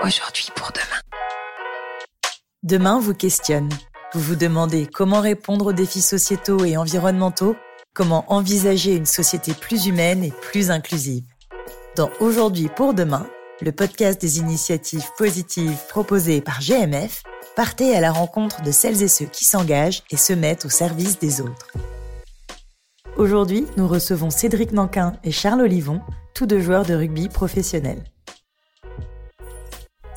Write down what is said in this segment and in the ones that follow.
aujourd'hui pour demain. Demain vous questionne. Vous vous demandez comment répondre aux défis sociétaux et environnementaux, comment envisager une société plus humaine et plus inclusive. Dans Aujourd'hui pour demain, le podcast des initiatives positives proposées par GMF, partez à la rencontre de celles et ceux qui s'engagent et se mettent au service des autres. Aujourd'hui, nous recevons Cédric Nanquin et Charles Olivon, tous deux joueurs de rugby professionnels.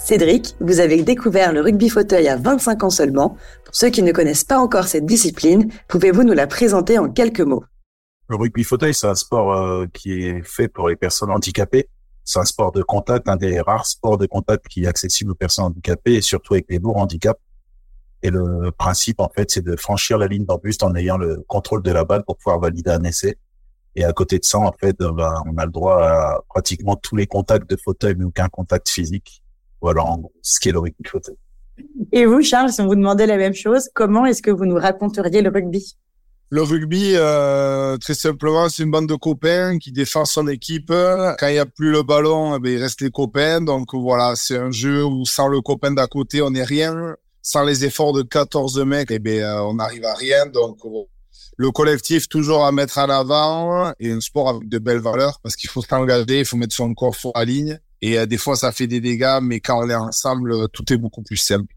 Cédric, vous avez découvert le rugby fauteuil à 25 ans seulement. Pour ceux qui ne connaissent pas encore cette discipline, pouvez-vous nous la présenter en quelques mots? Le rugby fauteuil, c'est un sport euh, qui est fait pour les personnes handicapées. C'est un sport de contact, un des rares sports de contact qui est accessible aux personnes handicapées et surtout avec les lourds handicaps. Et le principe, en fait, c'est de franchir la ligne d'embuste en ayant le contrôle de la balle pour pouvoir valider un essai. Et à côté de ça, en fait, on a le droit à pratiquement tous les contacts de fauteuil, mais aucun contact physique. Voilà, en gros, ce qui est le rugby fauteuil. Et vous, Charles, si on vous demandait la même chose, comment est-ce que vous nous raconteriez le rugby? Le rugby, euh, très simplement, c'est une bande de copains qui défend son équipe. Quand il n'y a plus le ballon, eh ben, il reste les copains. Donc voilà, c'est un jeu où sans le copain d'à côté, on n'est rien sans les efforts de 14 mecs, eh bien, euh, on n'arrive à rien. Donc, le collectif toujours à mettre en avant et un sport avec de belles valeurs parce qu'il faut s'engager, il faut mettre son corps sur la ligne. Et euh, des fois, ça fait des dégâts, mais quand on est ensemble, euh, tout est beaucoup plus simple.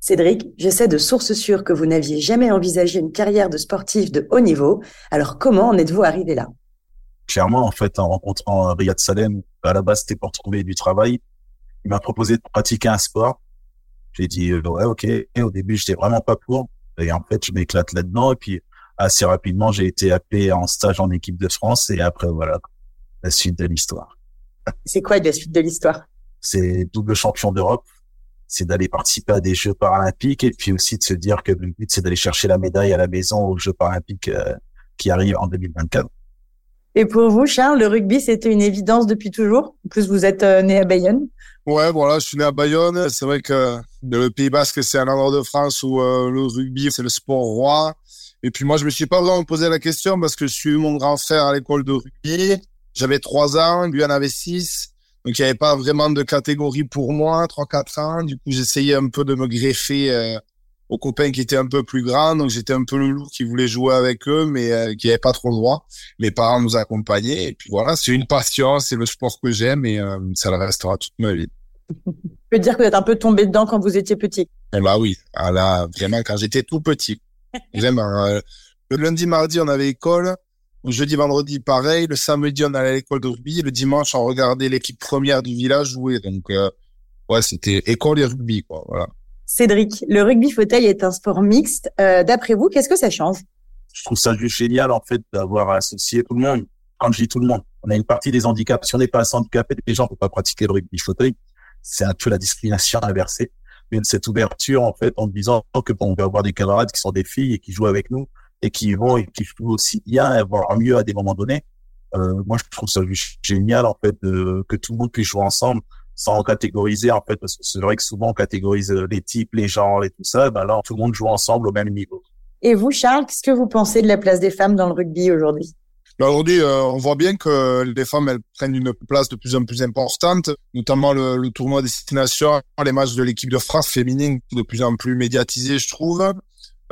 Cédric, je sais de sources sûres que vous n'aviez jamais envisagé une carrière de sportif de haut niveau. Alors, comment en êtes-vous arrivé là? Clairement, en fait, en rencontrant Riyad Salem, à la base, c'était pour trouver du travail. Il m'a proposé de pratiquer un sport j'ai dit, euh, ouais, ok. Et au début, j'étais vraiment pas pour. Et en fait, je m'éclate là-dedans. Et puis, assez rapidement, j'ai été appelé en stage en équipe de France. Et après, voilà, la suite de l'histoire. C'est quoi la suite de l'histoire? C'est double champion d'Europe. C'est d'aller participer à des Jeux paralympiques et puis aussi de se dire que le but, c'est d'aller chercher la médaille à la maison aux Jeux paralympiques euh, qui arrivent en 2024. Et pour vous, Charles, le rugby, c'était une évidence depuis toujours? En plus, vous êtes euh, né à Bayonne. Ouais, voilà, je suis né à Bayonne. C'est vrai que le Pays Basque, c'est un endroit de France où euh, le rugby, c'est le sport roi. Et puis moi, je me suis pas vraiment posé la question parce que je suis mon grand frère à l'école de rugby. J'avais trois ans, lui en avait six. Donc, il n'y avait pas vraiment de catégorie pour moi, trois, quatre ans. Du coup, j'essayais un peu de me greffer euh, aux copains qui étaient un peu plus grands. Donc, j'étais un peu le loup qui voulait jouer avec eux, mais euh, qui n'avait pas trop le droit. Les parents nous accompagnaient. Et puis voilà, c'est une passion, c'est le sport que j'aime et euh, ça le restera toute ma vie. Je peux dire que vous êtes un peu tombé dedans quand vous étiez petit. Eh bah oui, ah là, vraiment quand j'étais tout petit. Vraiment. Euh, le lundi, mardi, on avait école. Jeudi, vendredi, pareil. Le samedi, on allait à l'école de rugby. Le dimanche, on regardait l'équipe première du village jouer. Donc, euh, ouais, c'était école et rugby, quoi. Voilà. Cédric, le rugby fauteuil est un sport mixte. Euh, D'après vous, qu'est-ce que ça change? Je trouve ça juste génial, en fait, d'avoir associé tout le monde. Quand je dis tout le monde, on a une partie des handicaps. Si on n'est pas handicapé, les gens ne peuvent pas pratiquer le rugby fauteuil c'est un peu la discrimination inversée. Mais cette ouverture, en fait, en disant que bon, on va avoir des camarades qui sont des filles et qui jouent avec nous et qui vont et qui jouent aussi bien, voire mieux à des moments donnés. Euh, moi, je trouve ça génial, en fait, de, que tout le monde puisse jouer ensemble sans catégoriser, en fait, parce que c'est vrai que souvent on catégorise les types, les genres et tout ça. Ben là, tout le monde joue ensemble au même niveau. Et vous, Charles, qu'est-ce que vous pensez de la place des femmes dans le rugby aujourd'hui? Aujourd'hui, euh, on voit bien que les femmes elles prennent une place de plus en plus importante, notamment le, le tournoi destination, les matchs de l'équipe de France féminine de plus en plus médiatisés, je trouve.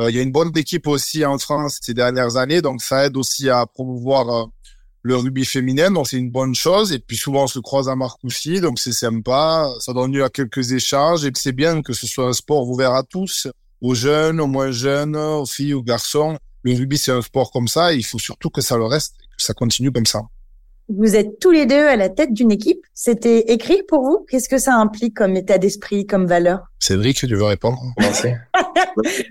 Euh, il y a une bonne équipe aussi en France ces dernières années, donc ça aide aussi à promouvoir euh, le rugby féminin, donc c'est une bonne chose. Et puis souvent on se croise à Marcoussis, donc c'est sympa. Ça donne lieu à quelques échanges et c'est bien que ce soit un sport ouvert à tous, aux jeunes, aux moins jeunes, aux filles, aux garçons le rugby, c'est un sport comme ça. il faut surtout que ça le reste, que ça continue comme ça. Vous êtes tous les deux à la tête d'une équipe. C'était écrit pour vous. Qu'est-ce que ça implique comme état d'esprit, comme valeur? Cédric, tu veux répondre?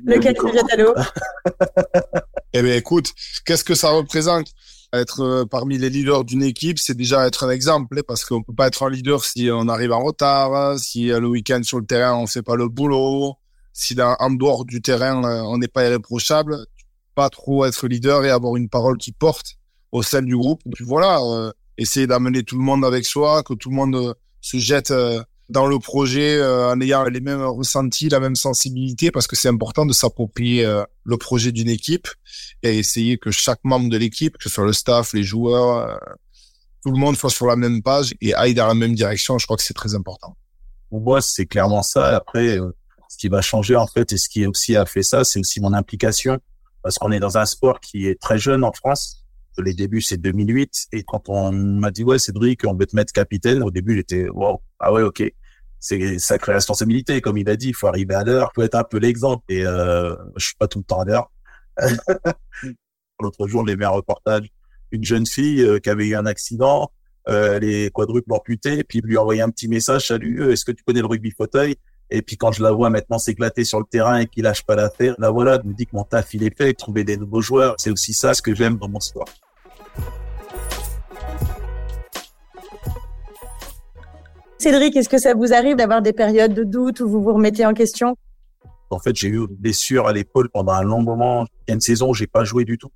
Le l'eau? eh bien, écoute, qu'est-ce que ça représente? Être euh, parmi les leaders d'une équipe, c'est déjà être un exemple, hein, parce qu'on peut pas être un leader si on arrive en retard, si euh, le week-end sur le terrain on fait pas le boulot, si en dehors du terrain euh, on n'est pas irréprochable pas trop être leader et avoir une parole qui porte au sein du groupe. Puis voilà, euh, essayer d'amener tout le monde avec soi, que tout le monde euh, se jette euh, dans le projet en ayant les mêmes ressentis, la même sensibilité, parce que c'est important de s'approprier le projet d'une équipe et essayer que chaque membre de l'équipe, que ce soit le staff, les joueurs, tout le monde soit sur la même page et aille dans la même direction. Je crois que c'est très important. pour moi, c'est clairement ça. Après, euh, ce qui va changer en fait et ce qui aussi a fait ça, c'est aussi mon implication parce qu'on est dans un sport qui est très jeune en France. Les débuts, c'est 2008. Et quand on m'a dit, ouais, Cédric, on veut te mettre capitaine, au début, j'étais, wow, ah ouais, ok. C'est sacrée responsabilité. Comme il a dit, il faut arriver à l'heure, il faut être un peu l'exemple. Et euh, je suis pas tout le temps à l'heure. L'autre jour, les un reportage, une jeune fille euh, qui avait eu un accident, euh, elle est quadruple amputée, puis lui envoyer un petit message, salut, euh, est-ce que tu connais le rugby fauteuil? Et puis quand je la vois maintenant s'éclater sur le terrain et qu'il lâche pas l'affaire, là voilà, je me dis que mon taf il est fait, trouver des nouveaux joueurs, c'est aussi ça ce que j'aime dans mon sport. Cédric, est-ce que ça vous arrive d'avoir des périodes de doute où vous vous remettez en question? En fait, j'ai eu des blessure à l'épaule pendant un long moment. Il y a une saison où j'ai pas joué du tout.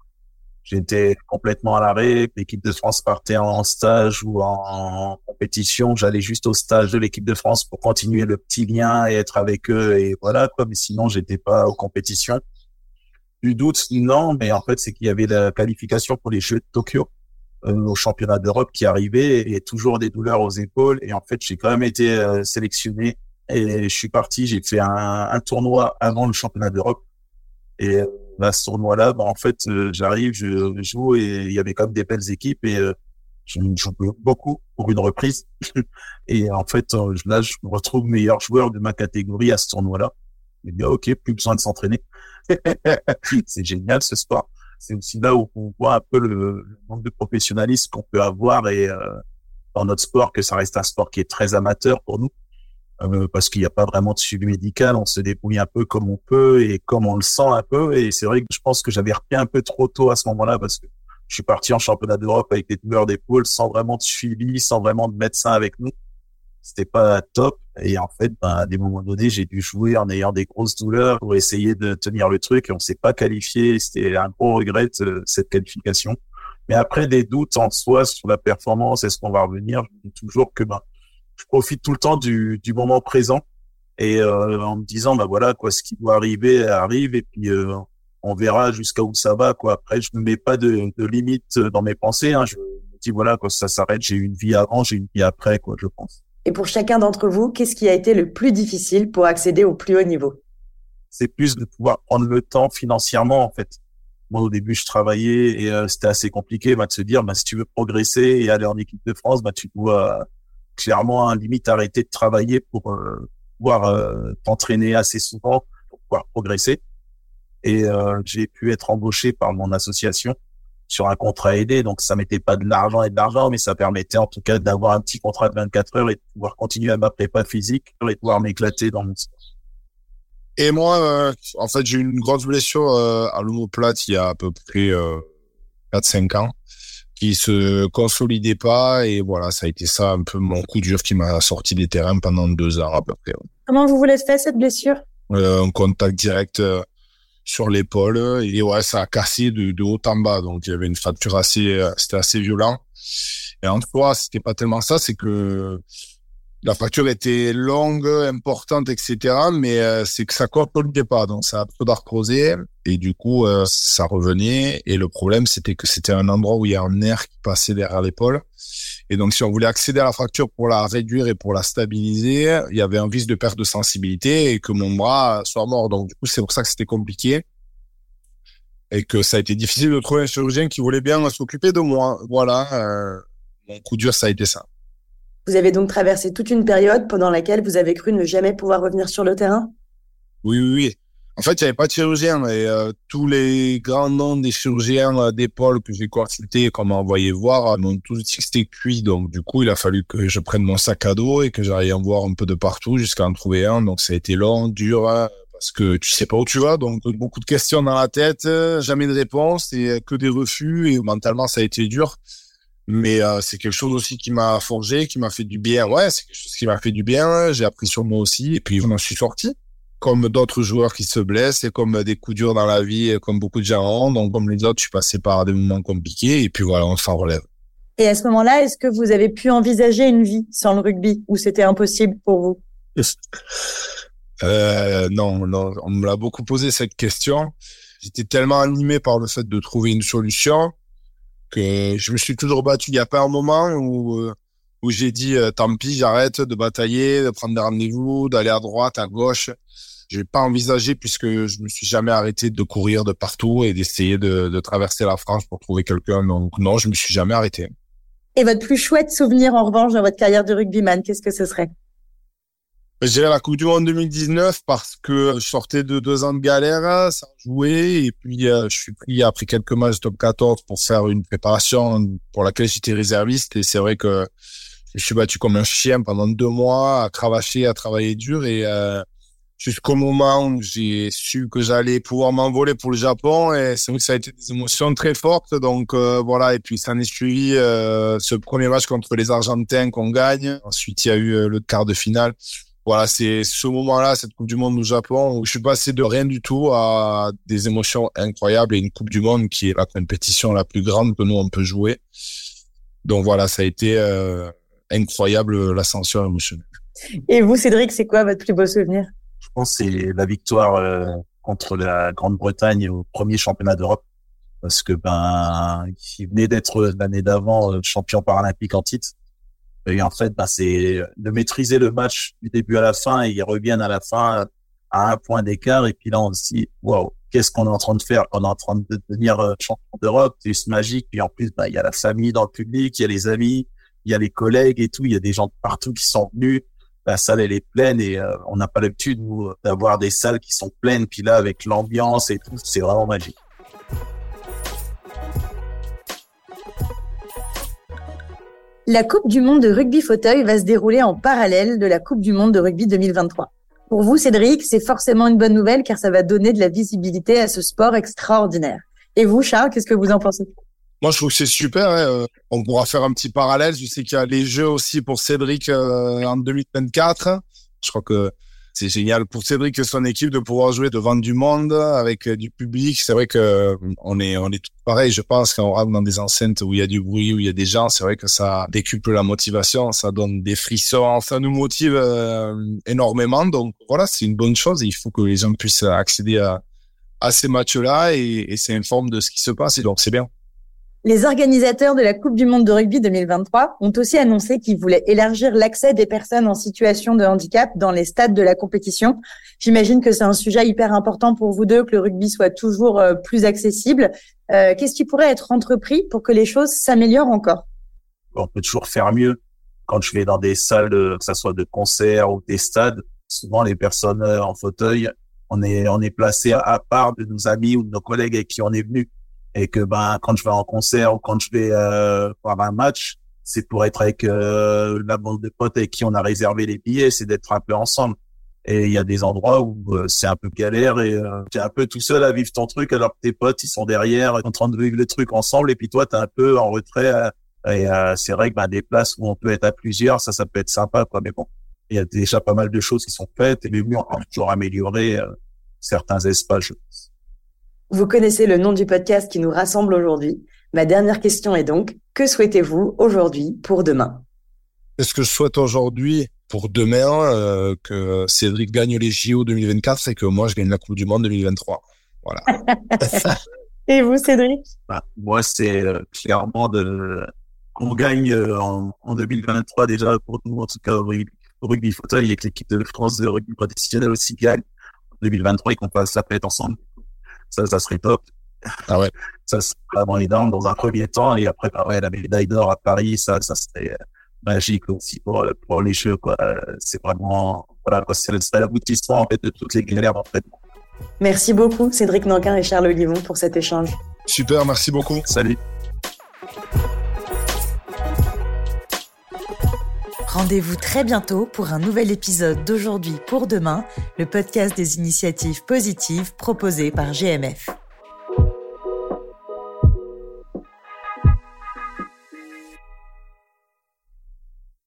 J'étais complètement à l'arrêt. L'équipe de France partait en stage ou en compétition. J'allais juste au stage de l'équipe de France pour continuer le petit lien et être avec eux. Et voilà, quoi. Mais sinon, j'étais pas aux compétitions. Du doute, non. Mais en fait, c'est qu'il y avait la qualification pour les Jeux de Tokyo euh, au championnat d'Europe qui arrivait et toujours des douleurs aux épaules. Et en fait, j'ai quand même été euh, sélectionné et je suis parti. J'ai fait un, un tournoi avant le championnat d'Europe. Et euh, à ce tournoi-là, bah, en fait, euh, j'arrive, je joue et il y avait quand même des belles équipes et euh, je joue beaucoup pour une reprise. et en fait, euh, là, je me retrouve meilleur joueur de ma catégorie à ce tournoi-là. Et bien, ok, plus besoin de s'entraîner. c'est génial ce sport. C'est aussi là où on voit un peu le, manque de professionnalisme qu'on peut avoir et dans notre sport que ça reste un sport qui est très amateur pour nous. Euh, parce qu'il n'y a pas vraiment de suivi médical. On se débrouille un peu comme on peut et comme on le sent un peu. Et c'est vrai que je pense que j'avais repris un peu trop tôt à ce moment-là parce que je suis parti en championnat d'Europe avec des douleurs d'épaule sans vraiment de suivi, sans vraiment de médecin avec nous. C'était pas top. Et en fait, ben, à des moments donnés, j'ai dû jouer en ayant des grosses douleurs pour essayer de tenir le truc et on s'est pas qualifié. C'était un gros regret, cette qualification. Mais après des doutes en soi sur la performance, est-ce qu'on va revenir? Je dis toujours que ben, je profite tout le temps du, du moment présent et euh, en me disant bah voilà quoi ce qui doit arriver arrive et puis euh, on verra jusqu'à où ça va quoi. Après je me mets pas de, de limite dans mes pensées hein. je me dis voilà quand ça s'arrête j'ai une vie avant j'ai une vie après quoi je pense. Et pour chacun d'entre vous qu'est-ce qui a été le plus difficile pour accéder au plus haut niveau? C'est plus de pouvoir prendre le temps financièrement en fait. Moi au début je travaillais et euh, c'était assez compliqué bah, de se dire bah si tu veux progresser et aller en équipe de France bah tu dois clairement un limite arrêter de travailler pour euh, pouvoir euh, t'entraîner assez souvent pour pouvoir progresser. Et euh, j'ai pu être embauché par mon association sur un contrat aidé, donc ça mettait pas de l'argent et de l'argent, mais ça permettait en tout cas d'avoir un petit contrat de 24 heures et de pouvoir continuer à ma prépa physique et de pouvoir m'éclater dans mon sport. Et moi, en fait, j'ai eu une grosse blessure à l'omoplate il y a à peu près 4-5 ans qui se consolidait pas et voilà ça a été ça un peu mon coup dur qui m'a sorti des terrains pendant deux ans à peu près. Comment vous voulez faire cette blessure? Euh, Un contact direct euh, sur l'épaule et ouais ça a cassé de, de, haut en bas. Donc il y avait une fracture assez euh, c'était assez violent. Et en soi c'était pas tellement ça c'est que la fracture était longue, importante, etc. Mais euh, c'est que ça consolidait pas, donc ça a peu d'arthrosé et du coup euh, ça revenait. Et le problème c'était que c'était un endroit où il y a un nerf qui passait derrière l'épaule. Et donc si on voulait accéder à la fracture pour la réduire et pour la stabiliser, il y avait un risque de perte de sensibilité et que mon bras soit mort. Donc du coup c'est pour ça que c'était compliqué et que ça a été difficile de trouver un chirurgien qui voulait bien s'occuper de moi. Voilà, euh, mon coup dur ça a été ça. Vous avez donc traversé toute une période pendant laquelle vous avez cru ne jamais pouvoir revenir sur le terrain? Oui, oui, oui. En fait, il n'y avait pas de chirurgien et euh, tous les grands noms des chirurgiens euh, d'épaule que j'ai consultés, comme envoyé voir, m'ont tous dit que c'était cuit. Donc, du coup, il a fallu que je prenne mon sac à dos et que j'aille en voir un peu de partout jusqu'à en trouver un. Donc, ça a été long, dur, hein, parce que tu sais pas où tu vas. Donc, beaucoup de questions dans la tête, euh, jamais de réponse et que des refus. Et mentalement, ça a été dur mais euh, c'est quelque chose aussi qui m'a forgé, qui m'a fait du bien. Ouais, c'est quelque chose qui m'a fait du bien. J'ai appris sur moi aussi, et puis je m'en suis sorti. Comme d'autres joueurs qui se blessent, et comme des coups durs dans la vie, comme beaucoup de gens ont. Donc, comme les autres, je suis passé par des moments compliqués, et puis voilà, on s'en relève. Et à ce moment-là, est-ce que vous avez pu envisager une vie sans le rugby, ou c'était impossible pour vous? Euh, Non, non, on me l'a beaucoup posé cette question. J'étais tellement animé par le fait de trouver une solution je me suis toujours battu. Il n'y a pas un moment où, euh, où j'ai dit euh, tant pis, j'arrête de batailler, de prendre des rendez-vous, d'aller à droite, à gauche. J'ai pas envisagé puisque je me suis jamais arrêté de courir de partout et d'essayer de, de traverser la France pour trouver quelqu'un. Donc non, je me suis jamais arrêté. Et votre plus chouette souvenir en revanche dans votre carrière de rugbyman, qu'est-ce que ce serait? Je dirais la Coupe du Monde 2019 parce que je sortais de deux ans de galère sans jouer. Et puis euh, je suis pris après quelques matchs top 14 pour faire une préparation pour laquelle j'étais réserviste. Et c'est vrai que je suis battu comme un chien pendant deux mois à cravacher, à travailler dur. Et euh, jusqu'au moment où j'ai su que j'allais pouvoir m'envoler pour le Japon. Et c'est vrai que ça a été des émotions très fortes. Donc euh, voilà. Et puis ça en est suivi ce premier match contre les Argentins qu'on gagne. Ensuite il y a eu le quart de finale voilà, c'est ce moment-là, cette Coupe du Monde au Japon, où je suis passé de rien du tout à des émotions incroyables et une Coupe du Monde qui est la compétition la plus grande que nous on peut jouer. Donc voilà, ça a été euh, incroyable l'ascension émotionnelle. Et vous, Cédric, c'est quoi votre plus beau souvenir? Je pense que c'est la victoire euh, contre la Grande-Bretagne au premier championnat d'Europe, parce que ben, qui venait d'être l'année d'avant euh, champion paralympique en titre et en fait, bah, c'est de maîtriser le match du début à la fin et ils reviennent à la fin à un point d'écart. Et puis là, on se dit, waouh, qu'est-ce qu'on est en train de faire? On est en train de devenir euh, champion d'Europe. C'est juste magique. Puis en plus, bah, il y a la famille dans le public, il y a les amis, il y a les collègues et tout. Il y a des gens de partout qui sont venus. La salle, elle est pleine et euh, on n'a pas l'habitude, d'avoir des salles qui sont pleines. Puis là, avec l'ambiance et tout, c'est vraiment magique. La Coupe du Monde de rugby fauteuil va se dérouler en parallèle de la Coupe du Monde de rugby 2023. Pour vous, Cédric, c'est forcément une bonne nouvelle car ça va donner de la visibilité à ce sport extraordinaire. Et vous, Charles, qu'est-ce que vous en pensez? Moi, je trouve que c'est super. Hein. Euh, on pourra faire un petit parallèle. Je sais qu'il y a les Jeux aussi pour Cédric euh, en 2024. Je crois que c'est génial pour Cédric et son équipe de pouvoir jouer devant du monde avec euh, du public. C'est vrai que euh, on est on est tout pareil. Je pense quand on rentre dans des enceintes où il y a du bruit, où il y a des gens, c'est vrai que ça décuple la motivation, ça donne des frissons, ça nous motive euh, énormément. Donc voilà, c'est une bonne chose. il faut que les gens puissent accéder à à ces matchs-là et, et c'est de ce qui se passe. Et donc c'est bien. Les organisateurs de la Coupe du Monde de rugby 2023 ont aussi annoncé qu'ils voulaient élargir l'accès des personnes en situation de handicap dans les stades de la compétition. J'imagine que c'est un sujet hyper important pour vous deux, que le rugby soit toujours euh, plus accessible. Euh, qu'est-ce qui pourrait être entrepris pour que les choses s'améliorent encore? On peut toujours faire mieux. Quand je vais dans des salles, que ce soit de concert ou des stades, souvent les personnes euh, en fauteuil, on est on est placé à part de nos amis ou de nos collègues avec qui on est venu et que ben quand je vais en concert ou quand je vais euh, voir un match, c'est pour être avec euh, la bande de potes avec qui on a réservé les billets, c'est d'être un peu ensemble. Et il y a des endroits où euh, c'est un peu galère et euh, tu es un peu tout seul à vivre ton truc alors que tes potes ils sont derrière en train de vivre le truc ensemble et puis toi tu es un peu en retrait. et c'est vrai que ben, des places où on peut être à plusieurs, ça ça peut être sympa quoi. Mais bon, il y a déjà pas mal de choses qui sont faites et mais oui on peut toujours améliorer certains espaces. Je pense. Vous connaissez le nom du podcast qui nous rassemble aujourd'hui. Ma dernière question est donc, que souhaitez-vous aujourd'hui pour demain? Ce que je souhaite aujourd'hui pour demain, euh, que Cédric gagne les JO 2024, c'est que moi je gagne la Coupe du Monde 2023. Voilà. Et vous, Cédric? Bah, Moi, c'est euh, clairement de qu'on gagne euh, en, en, 2023 déjà pour nous, en tout cas au rugby, au rugby fauteuil, et que l'équipe de France de rugby professionnel aussi gagne en 2023 et qu'on passe la fête ensemble ça, ça serait top. Ah ouais. Ça serait vraiment énorme dans un premier temps. Et après, bah ouais, la médaille d'or à Paris, ça, ça serait euh, magique aussi pour, pour les Jeux, quoi. C'est vraiment, voilà. C'est l'aboutissement, en fait, de toutes les galères, en fait. Merci beaucoup, Cédric Nankin et Charles Olivon, pour cet échange. Super, merci beaucoup. Salut. Rendez-vous très bientôt pour un nouvel épisode d'Aujourd'hui pour demain, le podcast des initiatives positives proposées par GMF.